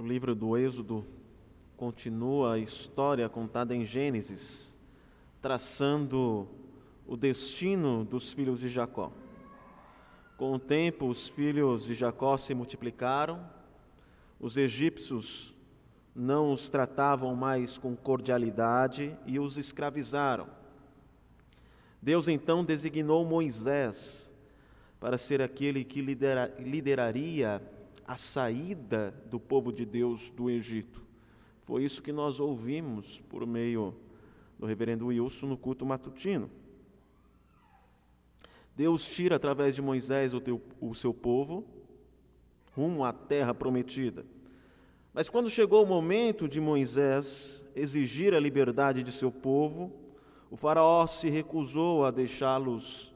O livro do Êxodo continua a história contada em Gênesis, traçando o destino dos filhos de Jacó. Com o tempo, os filhos de Jacó se multiplicaram, os egípcios não os tratavam mais com cordialidade e os escravizaram. Deus então designou Moisés para ser aquele que lidera, lideraria a saída do povo de Deus do Egito. Foi isso que nós ouvimos por meio do reverendo Wilson no culto matutino. Deus tira através de Moisés o, teu, o seu povo rumo à terra prometida. Mas quando chegou o momento de Moisés exigir a liberdade de seu povo, o Faraó se recusou a deixá-los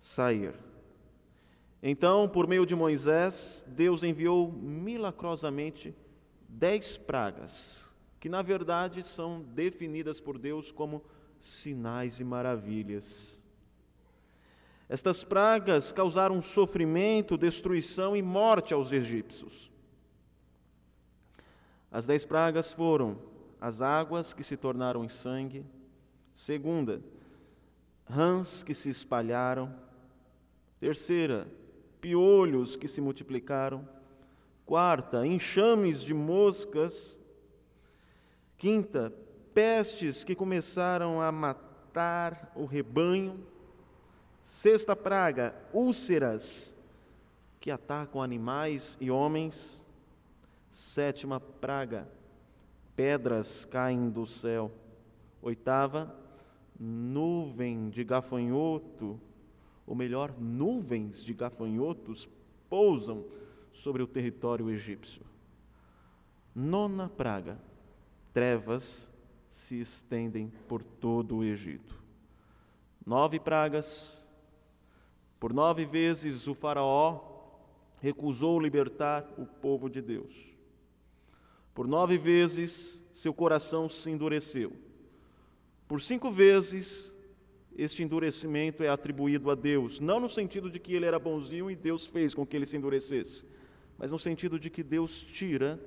sair. Então, por meio de Moisés, Deus enviou milagrosamente dez pragas, que na verdade são definidas por Deus como sinais e maravilhas. Estas pragas causaram sofrimento, destruição e morte aos egípcios. As dez pragas foram as águas que se tornaram em sangue, segunda, rãs que se espalharam, terceira, piolhos que se multiplicaram, quarta, enxames de moscas, quinta, pestes que começaram a matar o rebanho, sexta praga, úlceras que atacam animais e homens, Sétima praga, pedras caem do céu. Oitava, nuvem de gafanhoto, ou melhor, nuvens de gafanhotos pousam sobre o território egípcio. Nona praga, trevas se estendem por todo o Egito. Nove pragas, por nove vezes o Faraó recusou libertar o povo de Deus. Por nove vezes seu coração se endureceu. Por cinco vezes este endurecimento é atribuído a Deus, não no sentido de que ele era bonzinho e Deus fez com que ele se endurecesse, mas no sentido de que Deus tira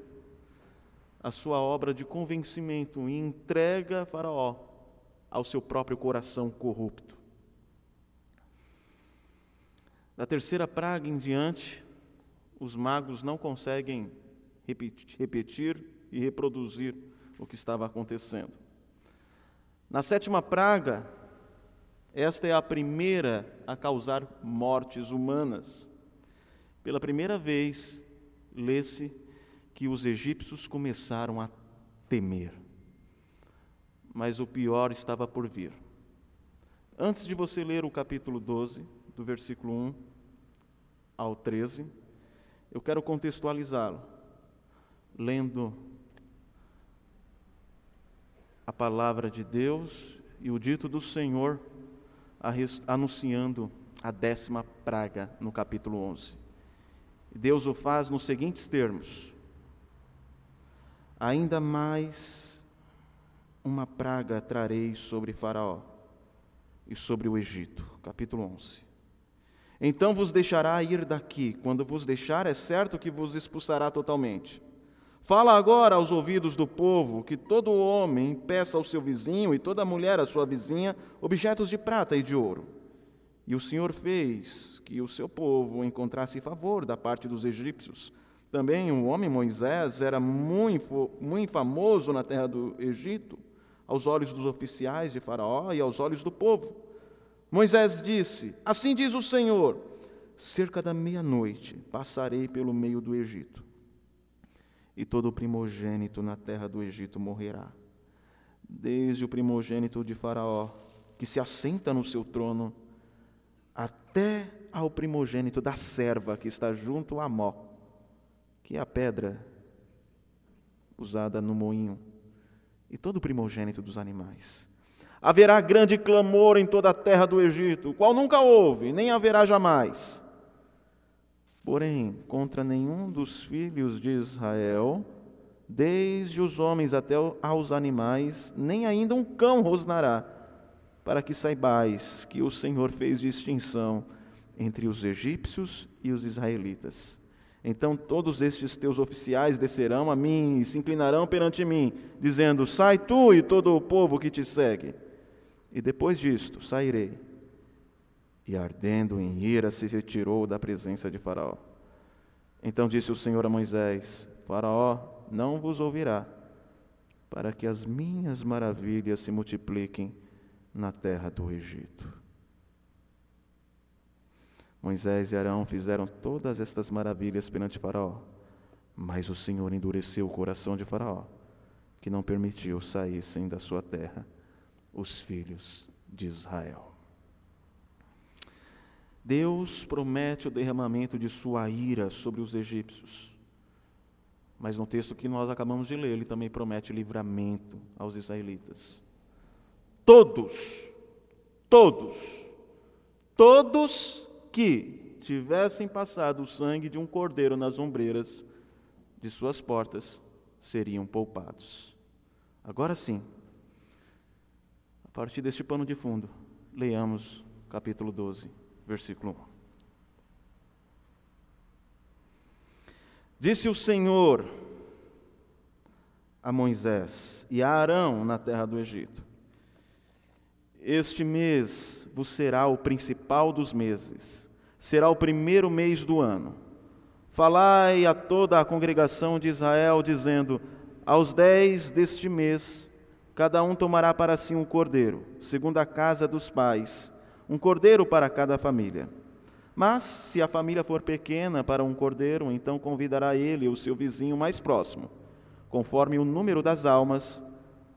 a sua obra de convencimento e entrega Faraó ao seu próprio coração corrupto. Da terceira praga em diante, os magos não conseguem repetir e reproduzir o que estava acontecendo. Na sétima praga, esta é a primeira a causar mortes humanas. Pela primeira vez, lê-se que os egípcios começaram a temer. Mas o pior estava por vir. Antes de você ler o capítulo 12, do versículo 1 ao 13, eu quero contextualizá-lo lendo a palavra de Deus e o dito do Senhor anunciando a décima praga no capítulo 11. Deus o faz nos seguintes termos: Ainda mais uma praga trarei sobre Faraó e sobre o Egito. Capítulo 11. Então vos deixará ir daqui. Quando vos deixar, é certo que vos expulsará totalmente. Fala agora aos ouvidos do povo que todo homem peça ao seu vizinho e toda mulher à sua vizinha objetos de prata e de ouro. E o Senhor fez que o seu povo encontrasse favor da parte dos egípcios. Também o homem Moisés era muito, muito famoso na terra do Egito, aos olhos dos oficiais de Faraó e aos olhos do povo. Moisés disse: Assim diz o Senhor: cerca da meia-noite passarei pelo meio do Egito e todo primogênito na terra do Egito morrerá. Desde o primogênito de Faraó, que se assenta no seu trono, até ao primogênito da serva que está junto a Mó, que é a pedra usada no moinho, e todo o primogênito dos animais. Haverá grande clamor em toda a terra do Egito, qual nunca houve, nem haverá jamais Porém, contra nenhum dos filhos de Israel, desde os homens até aos animais, nem ainda um cão rosnará, para que saibais que o Senhor fez distinção entre os egípcios e os israelitas. Então todos estes teus oficiais descerão a mim e se inclinarão perante mim, dizendo: Sai tu e todo o povo que te segue. E depois disto sairei. E ardendo em ira se retirou da presença de Faraó. Então disse o Senhor a Moisés: Faraó não vos ouvirá, para que as minhas maravilhas se multipliquem na terra do Egito. Moisés e Arão fizeram todas estas maravilhas perante Faraó, mas o Senhor endureceu o coração de Faraó, que não permitiu saíssem da sua terra os filhos de Israel. Deus promete o derramamento de sua ira sobre os egípcios. Mas no texto que nós acabamos de ler, ele também promete livramento aos israelitas. Todos, todos, todos que tivessem passado o sangue de um cordeiro nas ombreiras de suas portas seriam poupados. Agora sim, a partir deste pano de fundo, leiamos capítulo 12, versículo 1. Disse o Senhor a Moisés e a Arão na terra do Egito: Este mês vos será o principal dos meses, será o primeiro mês do ano. Falai a toda a congregação de Israel, dizendo: Aos dez deste mês, cada um tomará para si um cordeiro, segundo a casa dos pais, um cordeiro para cada família. Mas, se a família for pequena para um cordeiro, então convidará ele o seu vizinho mais próximo, conforme o número das almas,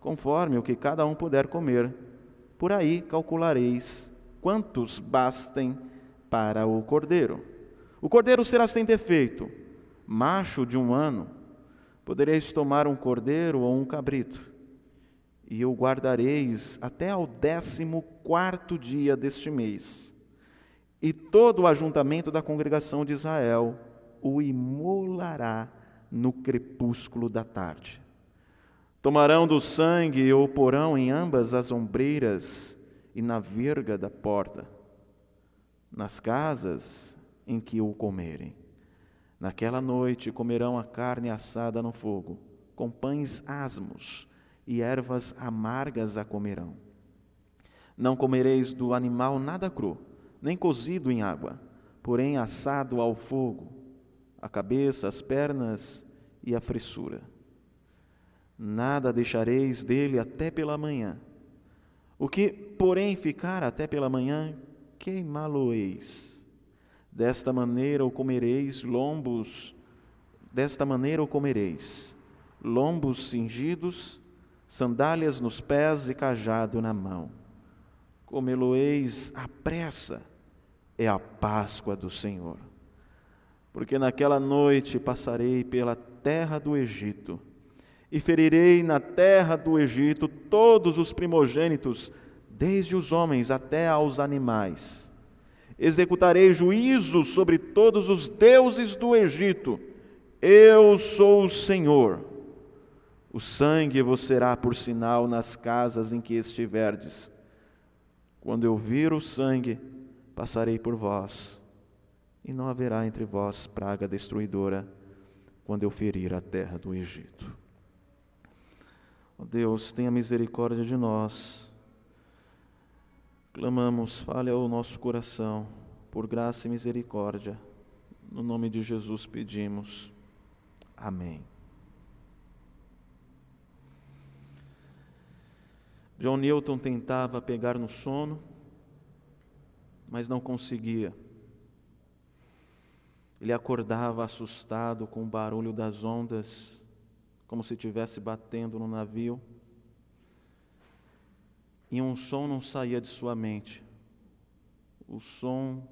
conforme o que cada um puder comer. Por aí calculareis quantos bastem para o cordeiro. O cordeiro será sem defeito, macho de um ano. Podereis tomar um cordeiro ou um cabrito, e o guardareis até ao décimo quarto dia deste mês e todo o ajuntamento da congregação de Israel o imolará no crepúsculo da tarde. Tomarão do sangue e o porão em ambas as ombreiras e na verga da porta, nas casas em que o comerem. Naquela noite comerão a carne assada no fogo, com pães asmos e ervas amargas a comerão. Não comereis do animal nada cru nem cozido em água, porém assado ao fogo, a cabeça, as pernas e a fressura. Nada deixareis dele até pela manhã. O que, porém, ficar até pela manhã, queimá-lo-eis. Desta maneira o comereis lombos, desta maneira o comereis, lombos cingidos, sandálias nos pés e cajado na mão. Comê-lo-eis à pressa, é a Páscoa do Senhor. Porque naquela noite passarei pela terra do Egito e ferirei na terra do Egito todos os primogênitos, desde os homens até aos animais. Executarei juízo sobre todos os deuses do Egito. Eu sou o Senhor. O sangue vos será por sinal nas casas em que estiverdes. Quando eu vir o sangue, passarei por vós, e não haverá entre vós praga destruidora quando eu ferir a terra do Egito. Ó Deus, tenha misericórdia de nós. Clamamos, fale ao nosso coração, por graça e misericórdia. No nome de Jesus pedimos. Amém. John Newton tentava pegar no sono, mas não conseguia. Ele acordava assustado com o barulho das ondas, como se estivesse batendo no navio. E um som não saía de sua mente. O som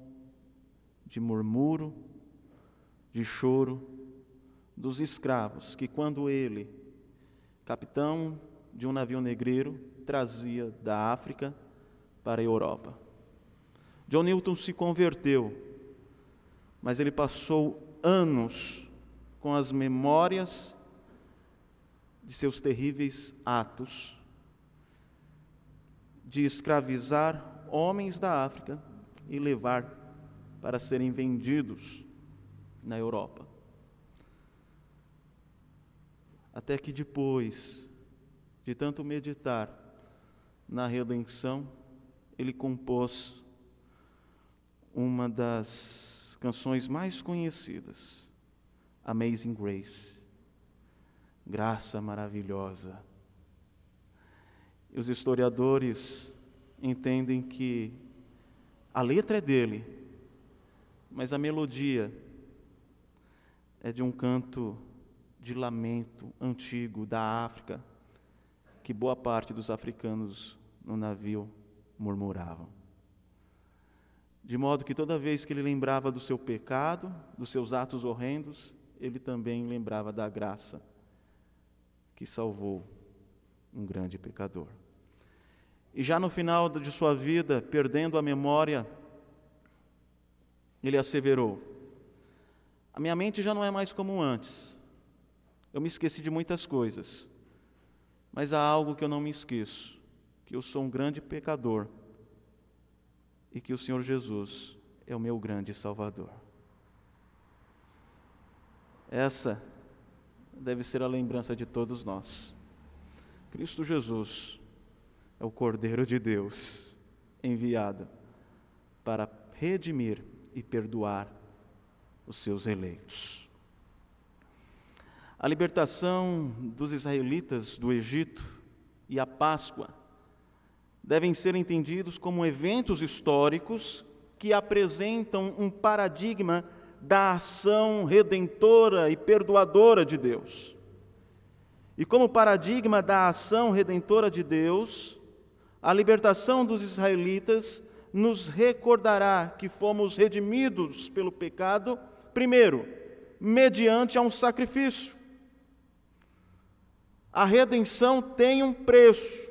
de murmúrio, de choro dos escravos, que quando ele, capitão de um navio negreiro, trazia da África para a Europa. John Newton se converteu, mas ele passou anos com as memórias de seus terríveis atos de escravizar homens da África e levar para serem vendidos na Europa. até que depois de tanto meditar na redenção, ele compôs uma das canções mais conhecidas, Amazing Grace, graça maravilhosa. E os historiadores entendem que a letra é dele, mas a melodia é de um canto de lamento antigo da África, que boa parte dos africanos no navio murmuravam. De modo que toda vez que ele lembrava do seu pecado, dos seus atos horrendos, ele também lembrava da graça que salvou um grande pecador. E já no final de sua vida, perdendo a memória, ele asseverou: A minha mente já não é mais como antes. Eu me esqueci de muitas coisas, mas há algo que eu não me esqueço: que eu sou um grande pecador e que o Senhor Jesus é o meu grande Salvador. Essa deve ser a lembrança de todos nós. Cristo Jesus é o Cordeiro de Deus enviado para redimir e perdoar os seus eleitos. A libertação dos israelitas do Egito e a Páscoa devem ser entendidos como eventos históricos que apresentam um paradigma da ação redentora e perdoadora de Deus. E como paradigma da ação redentora de Deus, a libertação dos israelitas nos recordará que fomos redimidos pelo pecado, primeiro, mediante a um sacrifício. A redenção tem um preço.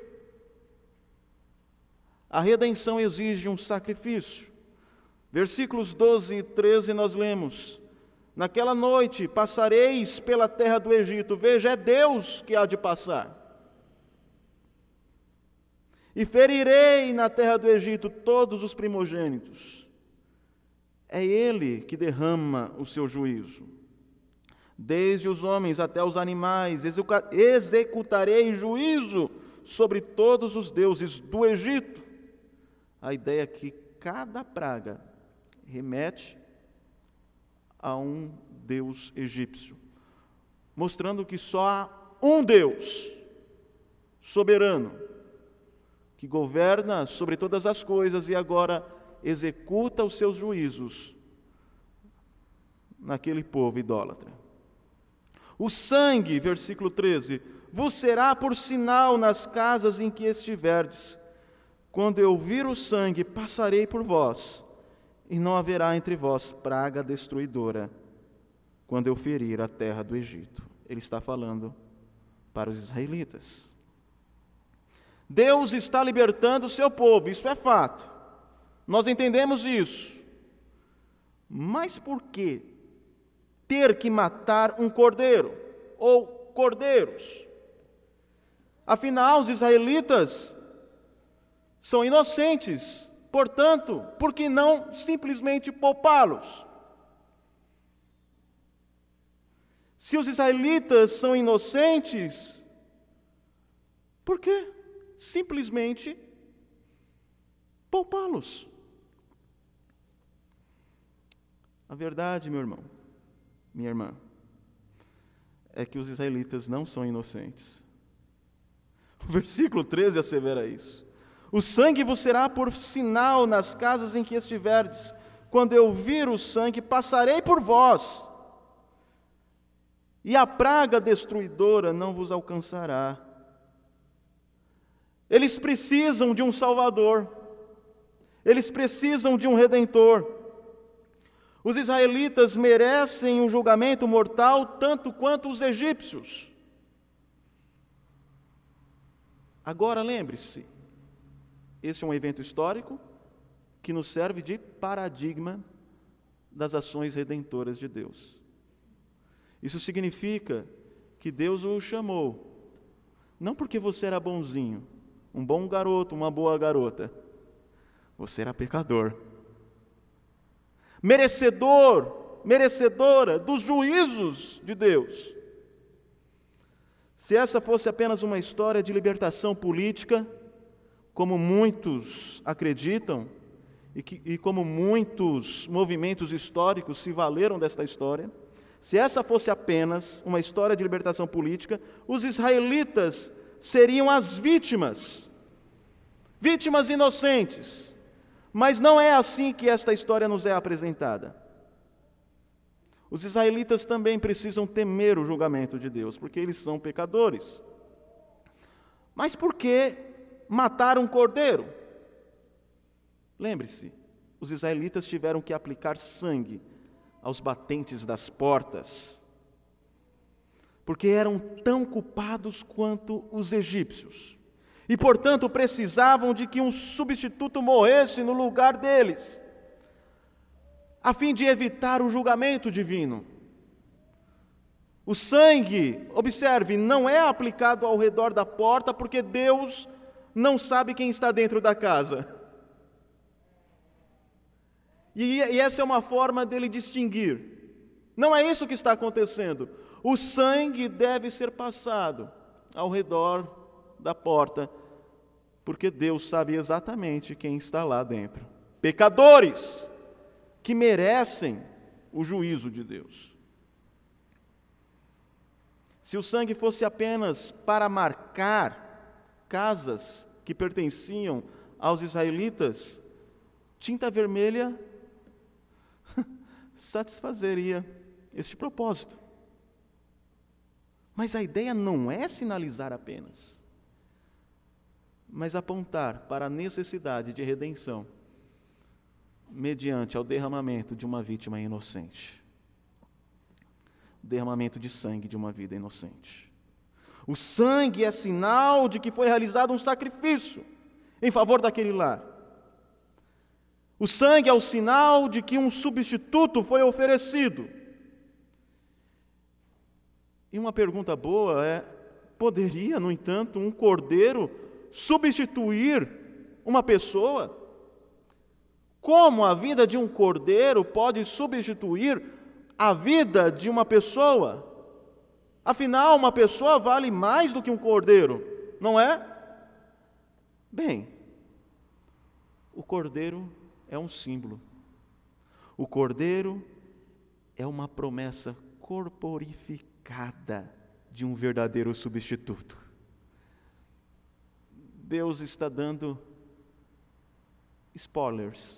A redenção exige um sacrifício. Versículos 12 e 13 nós lemos: Naquela noite passareis pela terra do Egito, veja, é Deus que há de passar. E ferirei na terra do Egito todos os primogênitos. É Ele que derrama o seu juízo. Desde os homens até os animais, executarei juízo sobre todos os deuses do Egito. A ideia é que cada praga remete a um deus egípcio, mostrando que só há um Deus soberano que governa sobre todas as coisas e agora executa os seus juízos naquele povo idólatra. O sangue, versículo 13, vos será por sinal nas casas em que estiverdes. Quando eu vir o sangue, passarei por vós, e não haverá entre vós praga destruidora, quando eu ferir a terra do Egito. Ele está falando para os israelitas. Deus está libertando o seu povo, isso é fato. Nós entendemos isso. Mas por que ter que matar um cordeiro ou cordeiros? Afinal, os israelitas são inocentes, portanto, por que não simplesmente poupá-los? Se os israelitas são inocentes, por quê? simplesmente poupá-los. A verdade, meu irmão, minha irmã, é que os israelitas não são inocentes. O versículo 13 assevera isso. O sangue vos será por sinal nas casas em que estiverdes. Quando eu vir o sangue, passarei por vós, e a praga destruidora não vos alcançará eles precisam de um Salvador, eles precisam de um Redentor. Os israelitas merecem um julgamento mortal tanto quanto os egípcios. Agora lembre-se, este é um evento histórico que nos serve de paradigma das ações redentoras de Deus. Isso significa que Deus o chamou, não porque você era bonzinho, um bom garoto, uma boa garota. Você era pecador. Merecedor, merecedora dos juízos de Deus. Se essa fosse apenas uma história de libertação política, como muitos acreditam, e, que, e como muitos movimentos históricos se valeram desta história, se essa fosse apenas uma história de libertação política, os israelitas seriam as vítimas, vítimas inocentes. Mas não é assim que esta história nos é apresentada. Os israelitas também precisam temer o julgamento de Deus, porque eles são pecadores. Mas por que matar um cordeiro? Lembre-se, os israelitas tiveram que aplicar sangue aos batentes das portas, porque eram tão culpados quanto os egípcios, e portanto precisavam de que um substituto morresse no lugar deles, a fim de evitar o julgamento divino. O sangue, observe, não é aplicado ao redor da porta, porque Deus não sabe quem está dentro da casa. E, e essa é uma forma dele distinguir. Não é isso que está acontecendo. O sangue deve ser passado ao redor da porta, porque Deus sabe exatamente quem está lá dentro. Pecadores que merecem o juízo de Deus. Se o sangue fosse apenas para marcar casas que pertenciam aos israelitas, tinta vermelha satisfazeria este propósito. Mas a ideia não é sinalizar apenas, mas apontar para a necessidade de redenção mediante ao derramamento de uma vítima inocente. Derramamento de sangue de uma vida inocente. O sangue é sinal de que foi realizado um sacrifício em favor daquele lar. O sangue é o sinal de que um substituto foi oferecido. E uma pergunta boa é: poderia, no entanto, um cordeiro substituir uma pessoa? Como a vida de um cordeiro pode substituir a vida de uma pessoa? Afinal, uma pessoa vale mais do que um cordeiro, não é? Bem, o cordeiro é um símbolo. O cordeiro é uma promessa corporificada de um verdadeiro substituto. Deus está dando spoilers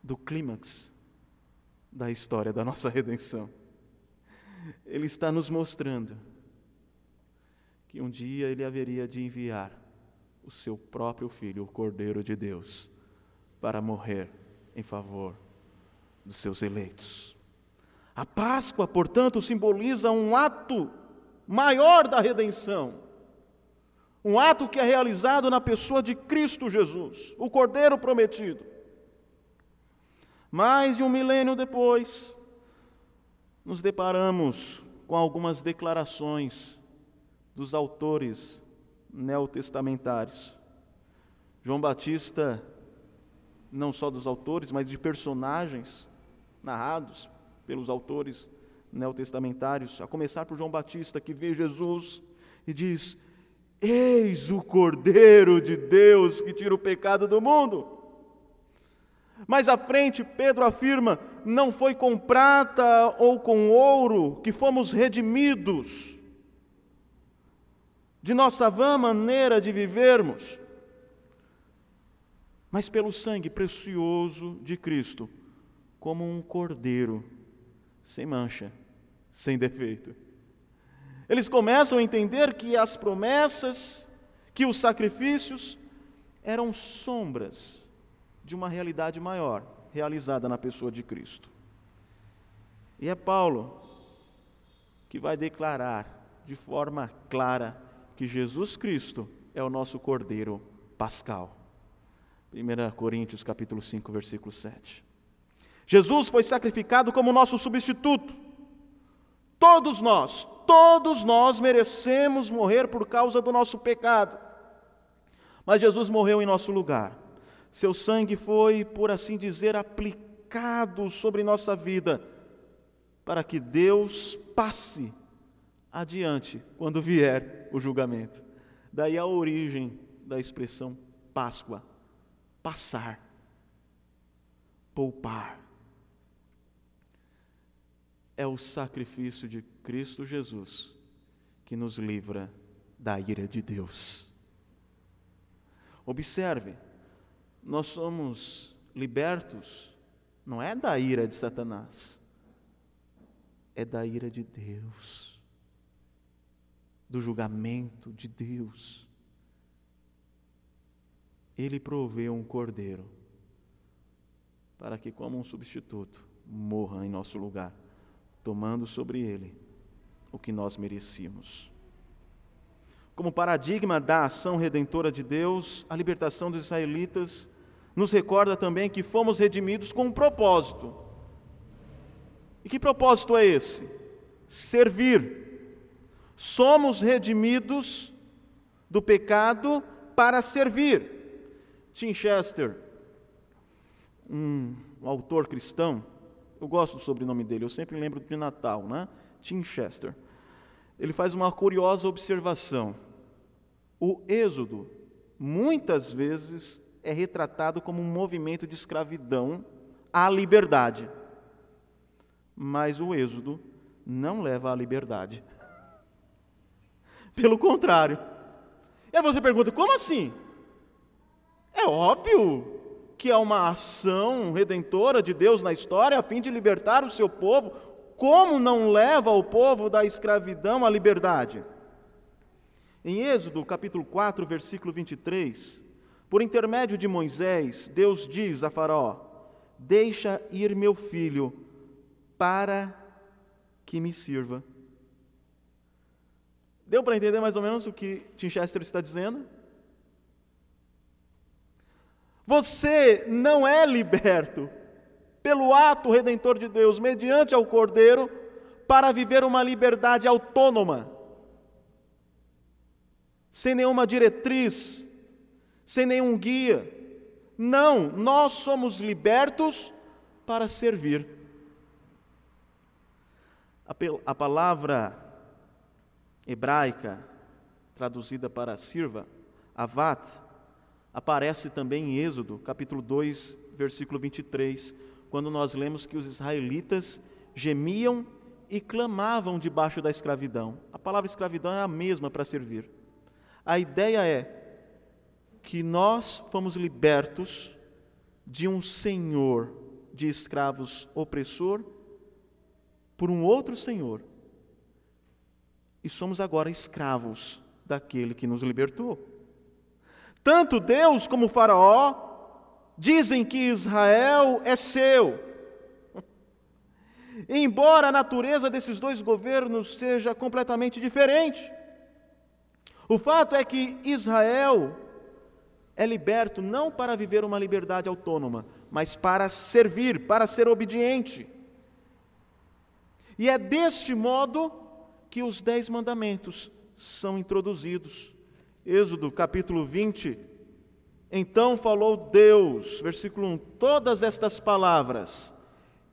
do clímax da história da nossa redenção. Ele está nos mostrando que um dia ele haveria de enviar o seu próprio filho, o Cordeiro de Deus, para morrer em favor dos seus eleitos. A Páscoa, portanto, simboliza um ato maior da redenção. Um ato que é realizado na pessoa de Cristo Jesus, o Cordeiro prometido. Mais de um milênio depois, nos deparamos com algumas declarações dos autores neotestamentários. João Batista, não só dos autores, mas de personagens narrados pelos autores neotestamentários, a começar por João Batista, que vê Jesus e diz: Eis o Cordeiro de Deus que tira o pecado do mundo. Mais à frente, Pedro afirma: Não foi com prata ou com ouro que fomos redimidos de nossa vã maneira de vivermos, mas pelo sangue precioso de Cristo, como um cordeiro, sem mancha, sem defeito. Eles começam a entender que as promessas, que os sacrifícios eram sombras de uma realidade maior, realizada na pessoa de Cristo. E é Paulo que vai declarar de forma clara que Jesus Cristo é o nosso Cordeiro Pascal. 1 Coríntios capítulo 5, versículo 7. Jesus foi sacrificado como nosso substituto. Todos nós, todos nós merecemos morrer por causa do nosso pecado. Mas Jesus morreu em nosso lugar. Seu sangue foi, por assim dizer, aplicado sobre nossa vida, para que Deus passe adiante, quando vier o julgamento. Daí a origem da expressão Páscoa: passar, poupar. É o sacrifício de Cristo Jesus que nos livra da ira de Deus. Observe, nós somos libertos, não é da ira de Satanás, é da ira de Deus, do julgamento de Deus. Ele proveu um cordeiro para que, como um substituto, morra em nosso lugar, tomando sobre ele o que nós merecíamos. Como paradigma da ação redentora de Deus, a libertação dos israelitas nos recorda também que fomos redimidos com um propósito. E que propósito é esse? Servir. Somos redimidos do pecado para servir. Tim Chester, um, autor cristão, eu gosto do sobrenome dele, eu sempre lembro de Natal, né? Tim Chester. Ele faz uma curiosa observação. O Êxodo, muitas vezes, é retratado como um movimento de escravidão à liberdade. Mas o Êxodo não leva à liberdade. Pelo contrário. E aí você pergunta: como assim? É óbvio que há uma ação redentora de Deus na história a fim de libertar o seu povo. Como não leva o povo da escravidão à liberdade? Em Êxodo, capítulo 4, versículo 23, por intermédio de Moisés, Deus diz a Faraó: Deixa ir meu filho para que me sirva. Deu para entender mais ou menos o que Tim Chester está dizendo? Você não é liberto pelo ato redentor de Deus, mediante ao Cordeiro, para viver uma liberdade autônoma, sem nenhuma diretriz, sem nenhum guia. Não, nós somos libertos para servir. A, palavra hebraica, traduzida para sirva, avat, aparece também em Êxodo, capítulo 2, versículo 23, quando nós lemos que os israelitas gemiam e clamavam debaixo da escravidão. A palavra escravidão é a mesma para servir. A ideia é que nós fomos libertos de um senhor de escravos opressor por um outro senhor. E somos agora escravos daquele que nos libertou. Tanto Deus como Faraó dizem que Israel é seu. Embora a natureza desses dois governos seja completamente diferente, o fato é que Israel é liberto não para viver uma liberdade autônoma, mas para servir, para ser obediente. E é deste modo que os dez mandamentos são introduzidos. Êxodo capítulo 20. Então falou Deus, versículo 1, todas estas palavras: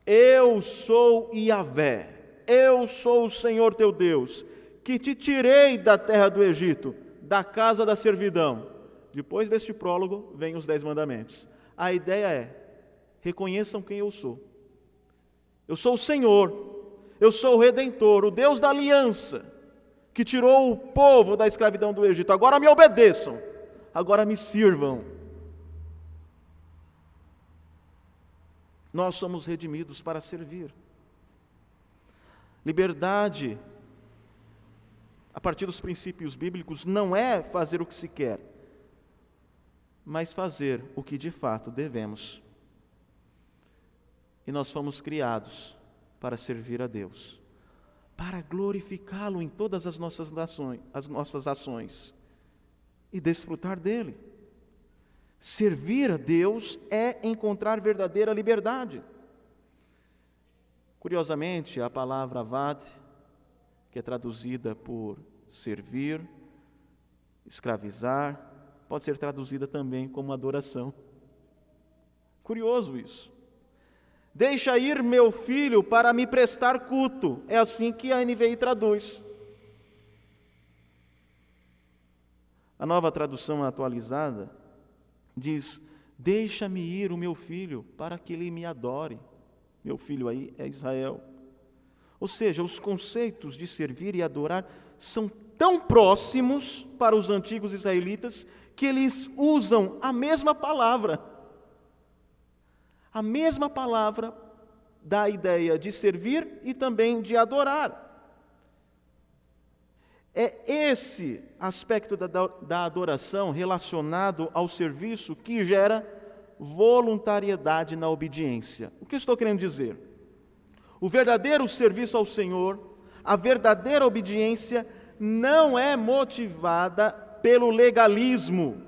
Eu sou Yahvé, eu sou o Senhor teu Deus, que te tirei da terra do Egito, da casa da servidão depois deste prólogo, vem os Dez Mandamentos. A ideia é: reconheçam quem eu sou. Eu sou o Senhor, eu sou o Redentor, o Deus da aliança, que tirou o povo da escravidão do Egito. Agora me obedeçam, agora me sirvam. Nós somos redimidos para servir. Liberdade, a partir dos princípios bíblicos, não é fazer o que se quer, mas fazer o que de fato devemos. E nós fomos criados para servir a Deus, para glorificá-lo em todas as nossas ações, as nossas ações e desfrutar dele. Servir a Deus é encontrar verdadeira liberdade. Curiosamente, a palavra avad, que é traduzida por servir, escravizar, pode ser traduzida também como adoração. Curioso isso. Deixa ir meu filho para me prestar culto. É assim que a NVI traduz. A nova tradução atualizada diz: Deixa-me ir o meu filho para que ele me adore. Meu filho aí é Israel. Ou seja, os conceitos de servir e adorar são tão próximos para os antigos israelitas que eles usam a mesma palavra. A mesma palavra dá a ideia de servir e também de adorar. É esse aspecto da, da adoração relacionado ao serviço que gera voluntariedade na obediência. O que estou querendo dizer? O verdadeiro serviço ao Senhor, a verdadeira obediência, não é motivada pelo legalismo,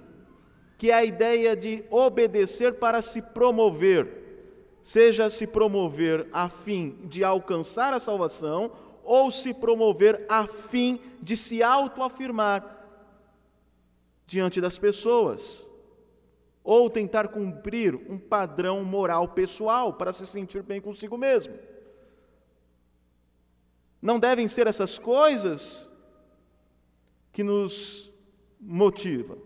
que é a ideia de obedecer para se promover, seja se promover a fim de alcançar a salvação ou se promover a fim de se autoafirmar diante das pessoas, ou tentar cumprir um padrão moral pessoal para se sentir bem consigo mesmo. Não devem ser essas coisas que nos motiva.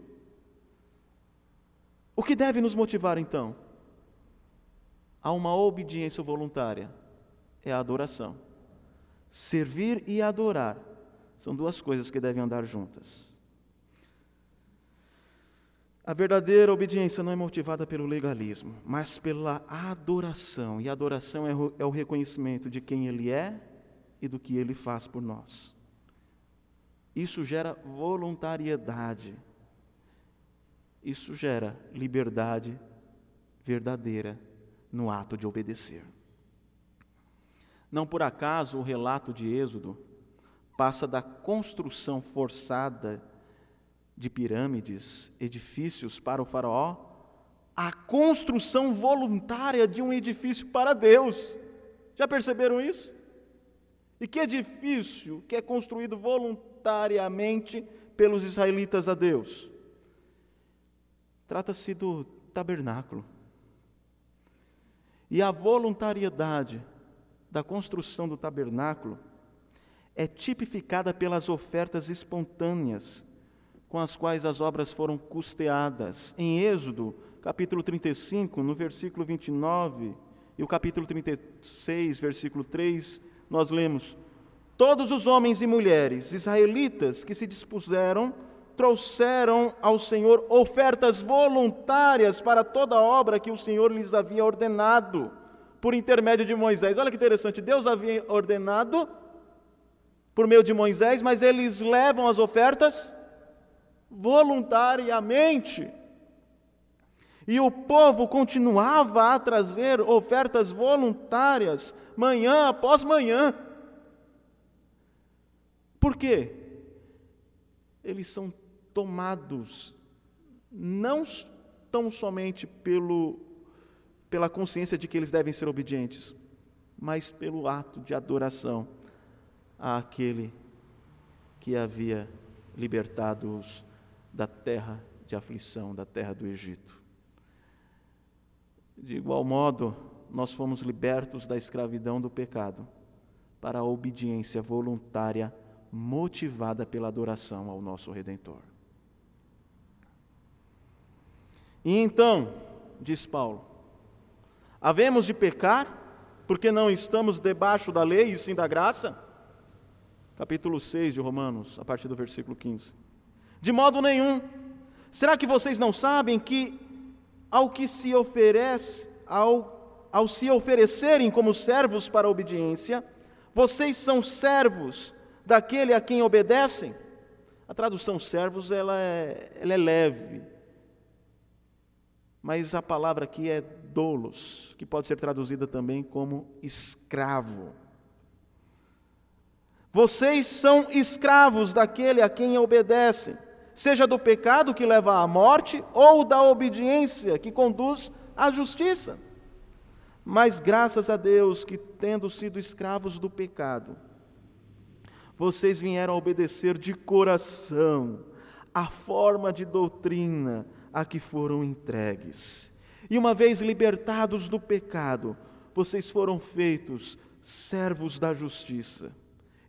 O que deve nos motivar então? A uma obediência voluntária é a adoração. Servir e adorar são duas coisas que devem andar juntas. A verdadeira obediência não é motivada pelo legalismo, mas pela adoração. E adoração é o, é o reconhecimento de quem Ele é e do que Ele faz por nós. Isso gera voluntariedade. Isso gera liberdade verdadeira no ato de obedecer. Não por acaso o relato de Êxodo passa da construção forçada de pirâmides, edifícios para o Faraó, à construção voluntária de um edifício para Deus. Já perceberam isso? E que edifício que é construído voluntariamente pelos israelitas a Deus. Trata-se do tabernáculo. E a voluntariedade da construção do tabernáculo é tipificada pelas ofertas espontâneas com as quais as obras foram custeadas. Em Êxodo, capítulo 35, no versículo 29, e o capítulo 36, versículo 3, nós lemos: Todos os homens e mulheres israelitas que se dispuseram trouxeram ao Senhor ofertas voluntárias para toda a obra que o Senhor lhes havia ordenado por intermédio de Moisés. Olha que interessante, Deus havia ordenado por meio de Moisés, mas eles levam as ofertas voluntariamente. E o povo continuava a trazer ofertas voluntárias, manhã após manhã. Por quê? Eles são tomados não tão somente pelo, pela consciência de que eles devem ser obedientes, mas pelo ato de adoração àquele que havia libertado-os da terra de aflição, da terra do Egito. De igual modo, nós fomos libertos da escravidão do pecado para a obediência voluntária motivada pela adoração ao nosso Redentor. E então, diz Paulo, havemos de pecar porque não estamos debaixo da lei e sim da graça? Capítulo 6 de Romanos, a partir do versículo 15. De modo nenhum. Será que vocês não sabem que ao que se oferece, ao, ao se oferecerem como servos para a obediência, vocês são servos daquele a quem obedecem. A tradução servos ela é, ela é leve, mas a palavra aqui é dolos, que pode ser traduzida também como escravo. Vocês são escravos daquele a quem obedecem, seja do pecado que leva à morte ou da obediência que conduz à justiça. Mas graças a Deus que, tendo sido escravos do pecado, vocês vieram obedecer de coração a forma de doutrina a que foram entregues. E uma vez libertados do pecado, vocês foram feitos servos da justiça,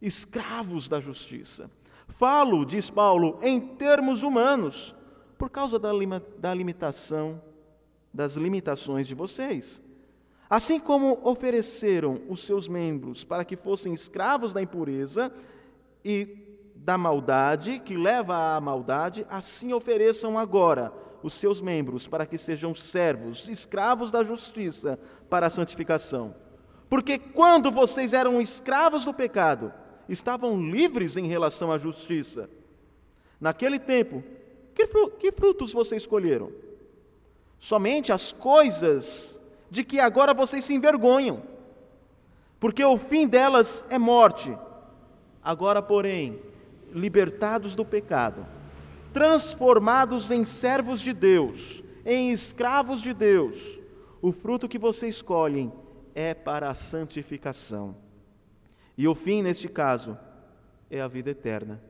escravos da justiça. Falo, diz Paulo, em termos humanos, por causa da, da limitação, das limitações de vocês. Assim como ofereceram os seus membros para que fossem escravos da impureza e da maldade, que leva à maldade, assim ofereçam agora os seus membros para que sejam servos, escravos da justiça, para a santificação. Porque quando vocês eram escravos do pecado, estavam livres em relação à justiça. Naquele tempo, que frutos vocês escolheram? Somente as coisas de que agora vocês se envergonham, porque o fim delas é morte. Agora, porém, libertados do pecado, transformados em servos de Deus, em escravos de Deus, o fruto que vocês escolhem é para a santificação. E o fim, neste caso, é a vida eterna,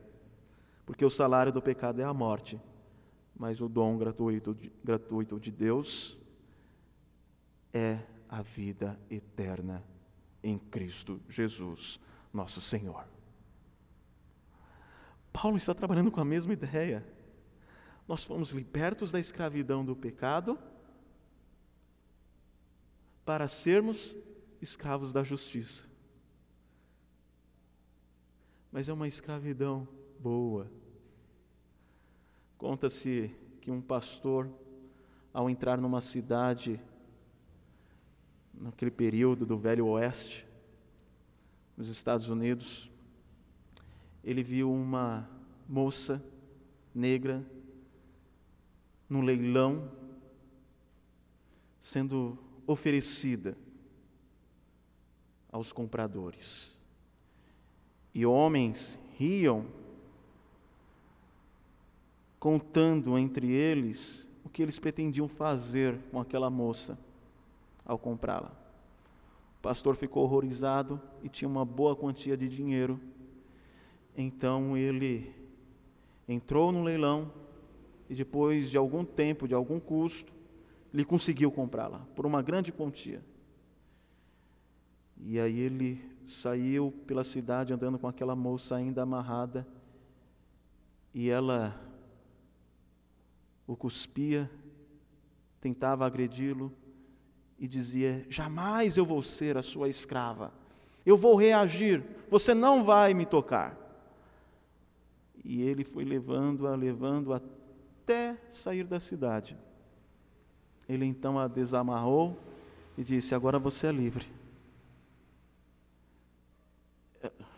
porque o salário do pecado é a morte, mas o dom gratuito de, gratuito de Deus é a vida eterna em Cristo Jesus, nosso Senhor. Paulo está trabalhando com a mesma ideia. Nós fomos libertos da escravidão do pecado para sermos escravos da justiça. Mas é uma escravidão boa. Conta-se que um pastor, ao entrar numa cidade, naquele período do Velho Oeste, nos Estados Unidos, ele viu uma moça negra num leilão sendo oferecida aos compradores. E homens riam, contando entre eles o que eles pretendiam fazer com aquela moça ao comprá-la. O pastor ficou horrorizado e tinha uma boa quantia de dinheiro então ele entrou no leilão e depois de algum tempo, de algum custo, ele conseguiu comprá-la por uma grande quantia. E aí ele saiu pela cidade andando com aquela moça ainda amarrada e ela o cuspia, tentava agredi-lo e dizia: Jamais eu vou ser a sua escrava, eu vou reagir, você não vai me tocar. E ele foi levando-a, levando até sair da cidade. Ele então a desamarrou e disse: Agora você é livre.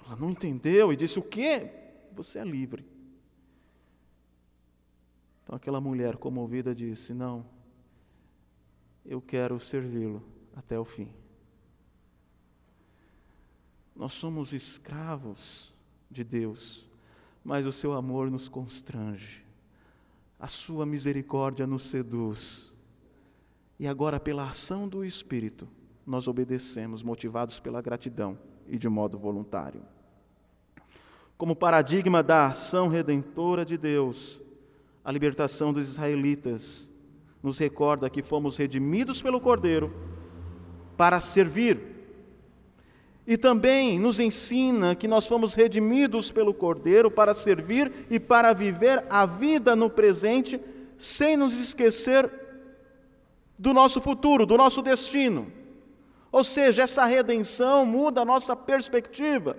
Ela não entendeu e disse: O quê? Você é livre. Então aquela mulher comovida disse: Não, eu quero servi-lo até o fim. Nós somos escravos de Deus mas o seu amor nos constrange, a sua misericórdia nos seduz. E agora, pela ação do Espírito, nós obedecemos, motivados pela gratidão e de modo voluntário. Como paradigma da ação redentora de Deus, a libertação dos israelitas. Nos recorda que fomos redimidos pelo Cordeiro para servir. E também nos ensina que nós fomos redimidos pelo Cordeiro para servir e para viver a vida no presente, sem nos esquecer do nosso futuro, do nosso destino. Ou seja, essa redenção muda a nossa perspectiva,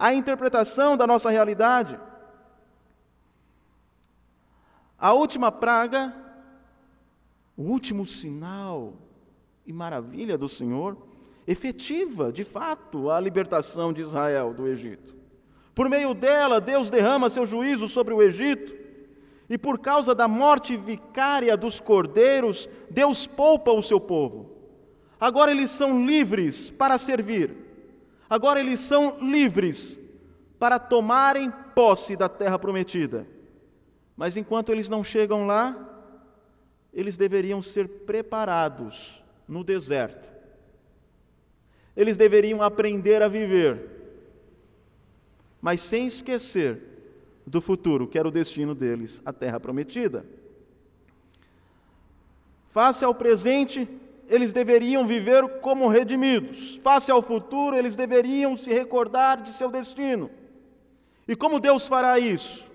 a interpretação da nossa realidade. A última praga, o último sinal e maravilha do Senhor, efetiva, de fato, a libertação de Israel do Egito. Por meio dela, Deus derrama seu juízo sobre o Egito, e por causa da morte vicária dos cordeiros, Deus poupa o seu povo. Agora eles são livres para servir, agora eles são livres para tomarem posse da terra prometida. Mas enquanto eles não chegam lá, eles deveriam ser preparados no deserto eles deveriam aprender a viver, mas sem esquecer do futuro, que era o destino deles, a terra prometida. Face ao presente, eles deveriam viver como redimidos. Face ao futuro, eles deveriam se recordar de seu destino. E como Deus fará isso?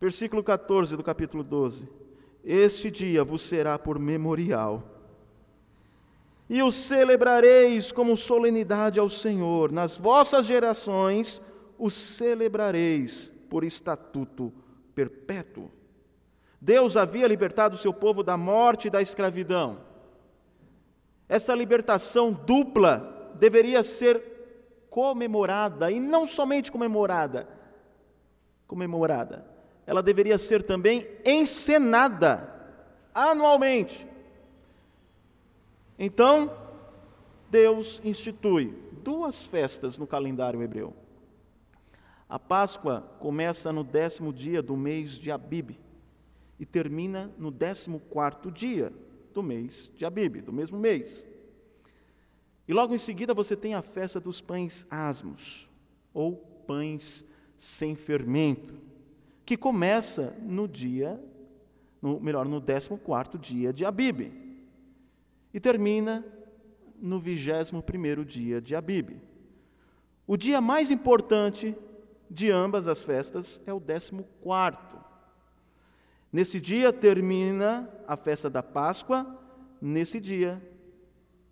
Versículo 14 do capítulo 12: Este dia vos será por memorial, e o celebrareis como solenidade ao Senhor, nas vossas gerações o celebrareis por estatuto perpétuo. Deus havia libertado o seu povo da morte e da escravidão. Essa libertação dupla deveria ser comemorada, e não somente comemorada, comemorada, ela deveria ser também encenada anualmente. Então, Deus institui duas festas no calendário hebreu. A Páscoa começa no décimo dia do mês de Abib e termina no décimo quarto dia do mês de Abib, do mesmo mês. E logo em seguida você tem a festa dos pães asmos, ou pães sem fermento, que começa no dia, no, melhor, no 14 dia de Abib, e termina no 21 dia de Abib. O dia mais importante de ambas as festas é o 14. Nesse dia termina a festa da Páscoa, nesse dia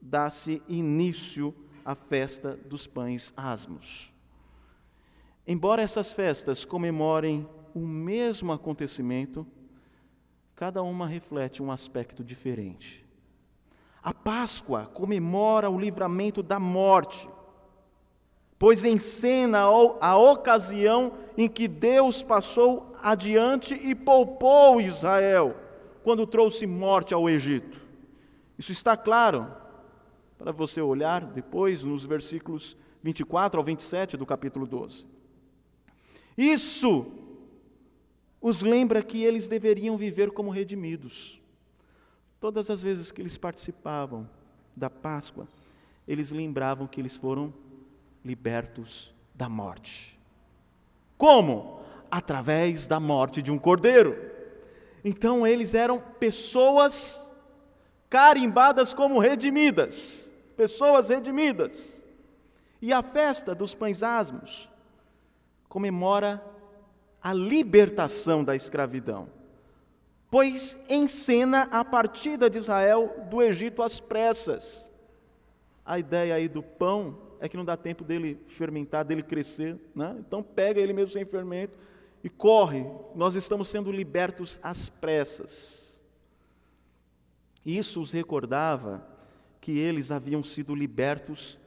dá-se início à festa dos pães asmos. Embora essas festas comemorem o mesmo acontecimento, cada uma reflete um aspecto diferente. A Páscoa comemora o livramento da morte, pois encena a ocasião em que Deus passou adiante e poupou Israel quando trouxe morte ao Egito. Isso está claro para você olhar depois nos versículos 24 ao 27 do capítulo 12. Isso os lembra que eles deveriam viver como redimidos. Todas as vezes que eles participavam da Páscoa, eles lembravam que eles foram libertos da morte. Como? Através da morte de um cordeiro. Então eles eram pessoas carimbadas como redimidas pessoas redimidas. E a festa dos pães asmos comemora a libertação da escravidão, pois encena a partida de Israel do Egito às pressas. A ideia aí do pão é que não dá tempo dele fermentar, dele crescer, né? então pega ele mesmo sem fermento e corre. Nós estamos sendo libertos às pressas. Isso os recordava que eles haviam sido libertos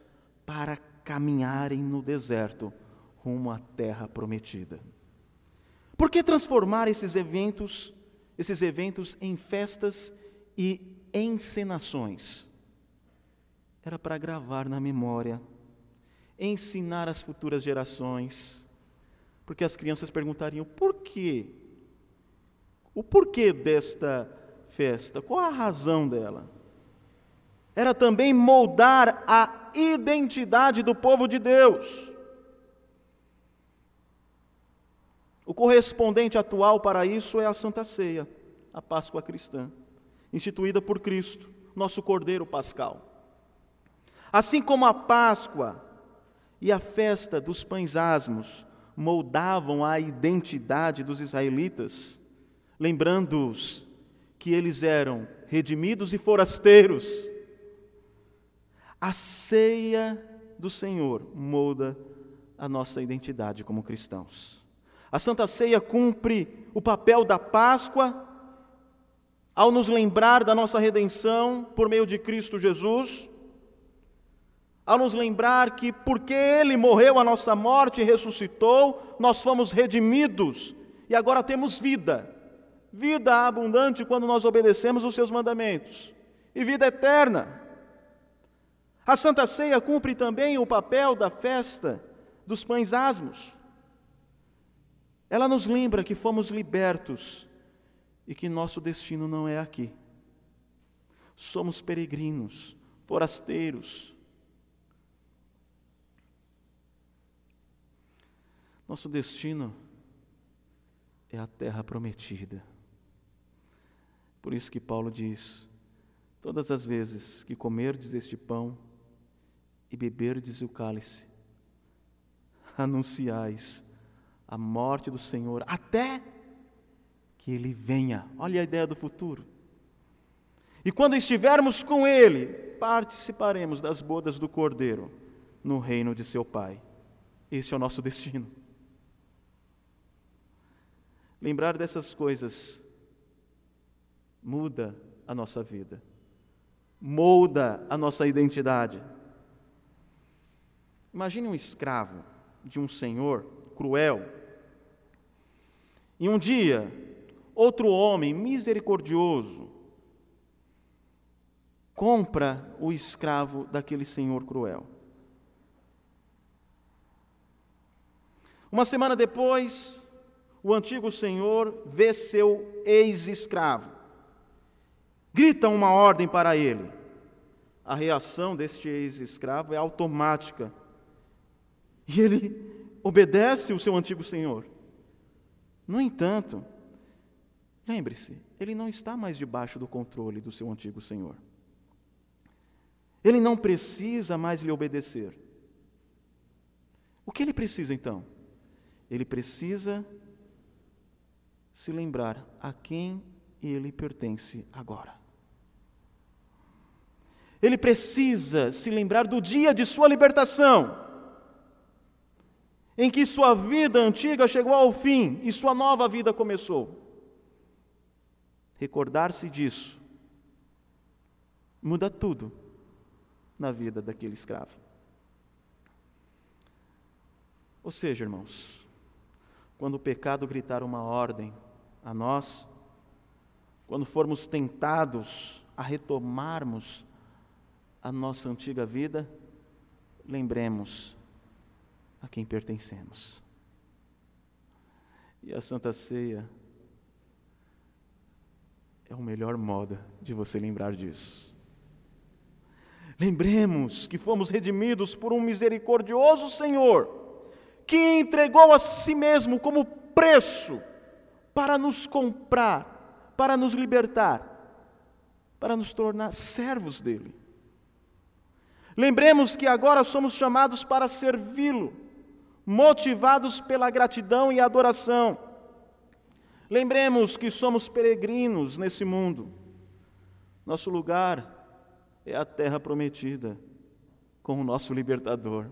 para caminharem no deserto rumo à terra prometida. Por que transformar esses eventos, esses eventos em festas e encenações? Era para gravar na memória, ensinar às futuras gerações, porque as crianças perguntariam: por quê? O porquê desta festa? Qual a razão dela? era também moldar a identidade do povo de Deus. O correspondente atual para isso é a Santa Ceia, a Páscoa cristã, instituída por Cristo, nosso Cordeiro Pascal. Assim como a Páscoa e a festa dos pães asmos moldavam a identidade dos israelitas, lembrando-os que eles eram redimidos e forasteiros, a ceia do Senhor molda a nossa identidade como cristãos. A Santa Ceia cumpre o papel da Páscoa ao nos lembrar da nossa redenção por meio de Cristo Jesus, ao nos lembrar que porque Ele morreu a nossa morte e ressuscitou, nós fomos redimidos e agora temos vida, vida abundante quando nós obedecemos os Seus mandamentos, e vida eterna a Santa Ceia cumpre também o papel da festa dos pães asmos. Ela nos lembra que fomos libertos e que nosso destino não é aqui. Somos peregrinos, forasteiros. Nosso destino é a terra prometida. Por isso que Paulo diz: Todas as vezes que comerdes este pão e beberdes o cálice, anunciais a morte do Senhor até que Ele venha. Olha a ideia do futuro. E quando estivermos com Ele, participaremos das bodas do Cordeiro no reino de seu Pai. Esse é o nosso destino. Lembrar dessas coisas muda a nossa vida, molda a nossa identidade. Imagine um escravo de um senhor cruel. E um dia, outro homem misericordioso compra o escravo daquele senhor cruel. Uma semana depois, o antigo senhor vê seu ex-escravo. Grita uma ordem para ele. A reação deste ex-escravo é automática. E ele obedece o seu antigo senhor. No entanto, lembre-se, ele não está mais debaixo do controle do seu antigo senhor. Ele não precisa mais lhe obedecer. O que ele precisa então? Ele precisa se lembrar a quem ele pertence agora. Ele precisa se lembrar do dia de sua libertação, em que sua vida antiga chegou ao fim e sua nova vida começou. Recordar-se disso muda tudo na vida daquele escravo. Ou seja, irmãos, quando o pecado gritar uma ordem a nós, quando formos tentados a retomarmos a nossa antiga vida, lembremos a quem pertencemos. E a Santa Ceia é o melhor modo de você lembrar disso. Lembremos que fomos redimidos por um misericordioso Senhor, que entregou a si mesmo como preço para nos comprar, para nos libertar, para nos tornar servos dele. Lembremos que agora somos chamados para servi-lo, motivados pela gratidão e adoração. Lembremos que somos peregrinos nesse mundo. Nosso lugar é a terra prometida com o nosso libertador.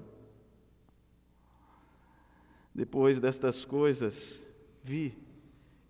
Depois destas coisas, vi,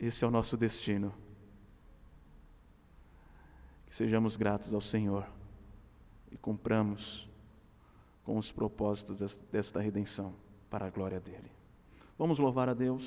Esse é o nosso destino. Que sejamos gratos ao Senhor e cumpramos com os propósitos desta redenção para a glória dele. Vamos louvar a Deus.